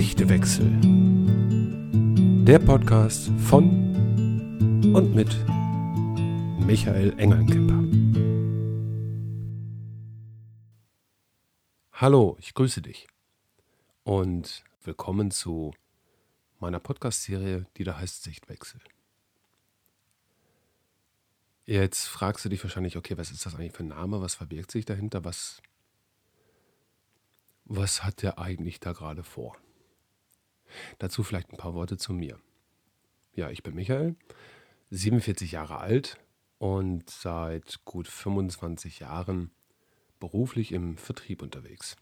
Sichtwechsel. Der Podcast von und mit Michael Engelnkemper. Hallo, ich grüße dich und willkommen zu meiner Podcast-Serie, die da heißt Sichtwechsel. Jetzt fragst du dich wahrscheinlich, okay, was ist das eigentlich für ein Name? Was verbirgt sich dahinter? Was, was hat der eigentlich da gerade vor? Dazu vielleicht ein paar Worte zu mir. Ja, ich bin Michael, 47 Jahre alt und seit gut 25 Jahren beruflich im Vertrieb unterwegs.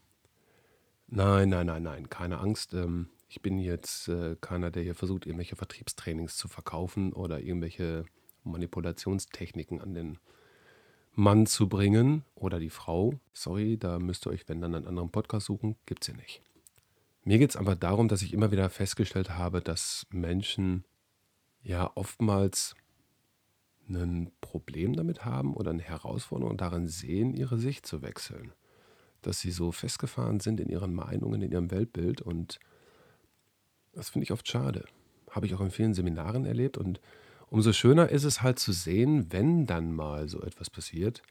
Nein, nein, nein, nein, keine Angst. Ähm, ich bin jetzt äh, keiner, der hier versucht, irgendwelche Vertriebstrainings zu verkaufen oder irgendwelche Manipulationstechniken an den Mann zu bringen oder die Frau. Sorry, da müsst ihr euch, wenn dann, einen anderen Podcast suchen. Gibt es hier nicht. Mir geht es aber darum, dass ich immer wieder festgestellt habe, dass Menschen ja oftmals ein Problem damit haben oder eine Herausforderung darin sehen, ihre Sicht zu wechseln. Dass sie so festgefahren sind in ihren Meinungen, in ihrem Weltbild und das finde ich oft schade. Habe ich auch in vielen Seminaren erlebt und umso schöner ist es halt zu sehen, wenn dann mal so etwas passiert,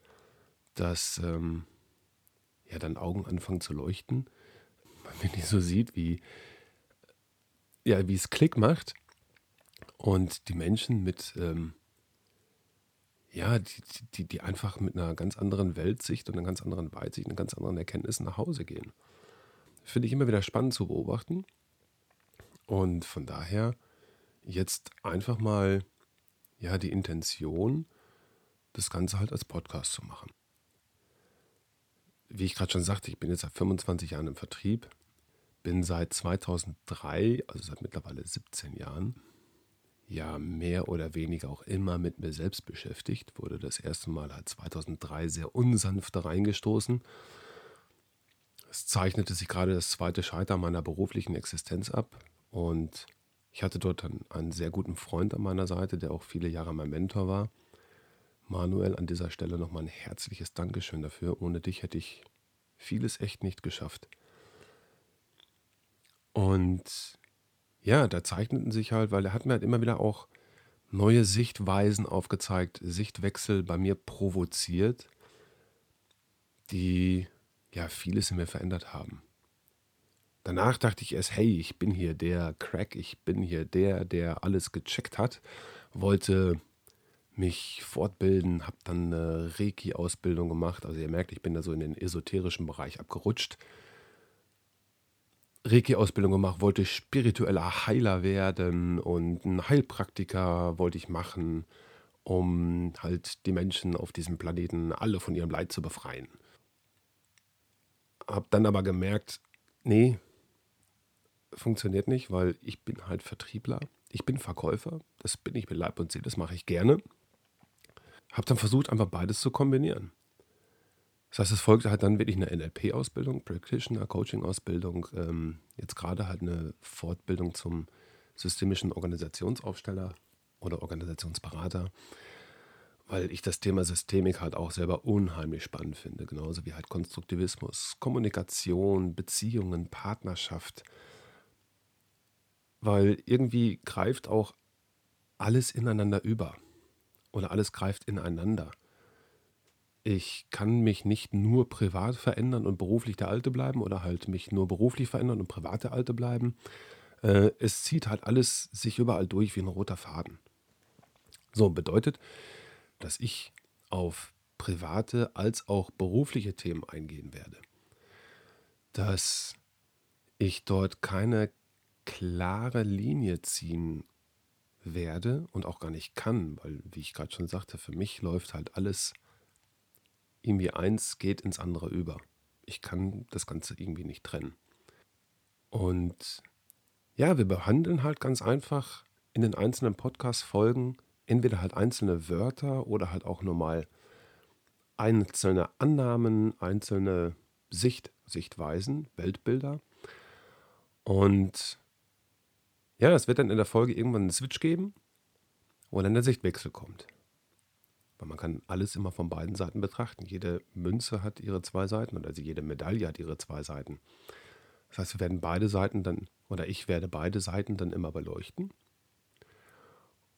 dass ähm, ja dann Augen anfangen zu leuchten, man wirklich so sieht, wie ja, wie es Klick macht und die Menschen mit ähm, ja, die, die, die einfach mit einer ganz anderen Weltsicht und einer ganz anderen Weitsicht, einer ganz anderen Erkenntnis nach Hause gehen. Finde ich immer wieder spannend zu beobachten. Und von daher jetzt einfach mal ja die Intention, das Ganze halt als Podcast zu machen. Wie ich gerade schon sagte, ich bin jetzt seit 25 Jahren im Vertrieb, bin seit 2003, also seit mittlerweile 17 Jahren, ja mehr oder weniger auch immer mit mir selbst beschäftigt. Wurde das erste Mal halt 2003 sehr unsanft da reingestoßen. Es zeichnete sich gerade das zweite Scheitern meiner beruflichen Existenz ab und ich hatte dort einen, einen sehr guten Freund an meiner Seite, der auch viele Jahre mein Mentor war. Manuel, an dieser Stelle nochmal ein herzliches Dankeschön dafür. Ohne dich hätte ich vieles echt nicht geschafft. Und ja, da zeichneten sich halt, weil er hat mir halt immer wieder auch neue Sichtweisen aufgezeigt, Sichtwechsel bei mir provoziert, die ja vieles in mir verändert haben. Danach dachte ich erst, hey, ich bin hier der Crack, ich bin hier der, der alles gecheckt hat, wollte mich fortbilden, habe dann eine Reiki-Ausbildung gemacht. Also ihr merkt, ich bin da so in den esoterischen Bereich abgerutscht. Reiki-Ausbildung gemacht, wollte spiritueller Heiler werden und einen Heilpraktiker wollte ich machen, um halt die Menschen auf diesem Planeten alle von ihrem Leid zu befreien. Hab dann aber gemerkt, nee, funktioniert nicht, weil ich bin halt Vertriebler, ich bin Verkäufer, das bin ich mit Leib und Seele, das mache ich gerne. Habe dann versucht, einfach beides zu kombinieren. Das heißt, es folgte halt dann wirklich eine NLP-Ausbildung, Practitioner, Coaching-Ausbildung, ähm, jetzt gerade halt eine Fortbildung zum systemischen Organisationsaufsteller oder Organisationsberater, weil ich das Thema Systemik halt auch selber unheimlich spannend finde, genauso wie halt Konstruktivismus, Kommunikation, Beziehungen, Partnerschaft, weil irgendwie greift auch alles ineinander über oder alles greift ineinander. Ich kann mich nicht nur privat verändern und beruflich der Alte bleiben oder halt mich nur beruflich verändern und privat der Alte bleiben. Äh, es zieht halt alles sich überall durch wie ein roter Faden. So bedeutet, dass ich auf private als auch berufliche Themen eingehen werde. Dass ich dort keine klare Linie ziehen werde und auch gar nicht kann, weil, wie ich gerade schon sagte, für mich läuft halt alles irgendwie eins geht ins andere über. Ich kann das Ganze irgendwie nicht trennen. Und ja, wir behandeln halt ganz einfach in den einzelnen Podcast-Folgen entweder halt einzelne Wörter oder halt auch nochmal einzelne Annahmen, einzelne Sicht, Sichtweisen, Weltbilder. Und ja, es wird dann in der Folge irgendwann einen Switch geben, wo dann der Sichtwechsel kommt. Man kann alles immer von beiden Seiten betrachten. Jede Münze hat ihre zwei Seiten oder also jede Medaille hat ihre zwei Seiten. Das heißt, wir werden beide Seiten dann, oder ich werde beide Seiten dann immer beleuchten.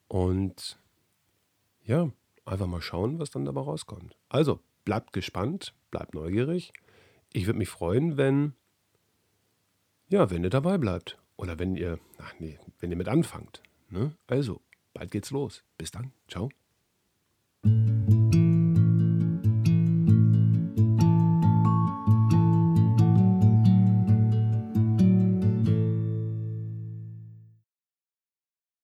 Und ja, einfach mal schauen, was dann dabei rauskommt. Also, bleibt gespannt, bleibt neugierig. Ich würde mich freuen, wenn, ja, wenn ihr dabei bleibt. Oder wenn ihr, ach nee, wenn ihr mit anfangt. Ne? Also, bald geht's los. Bis dann. Ciao. Thank you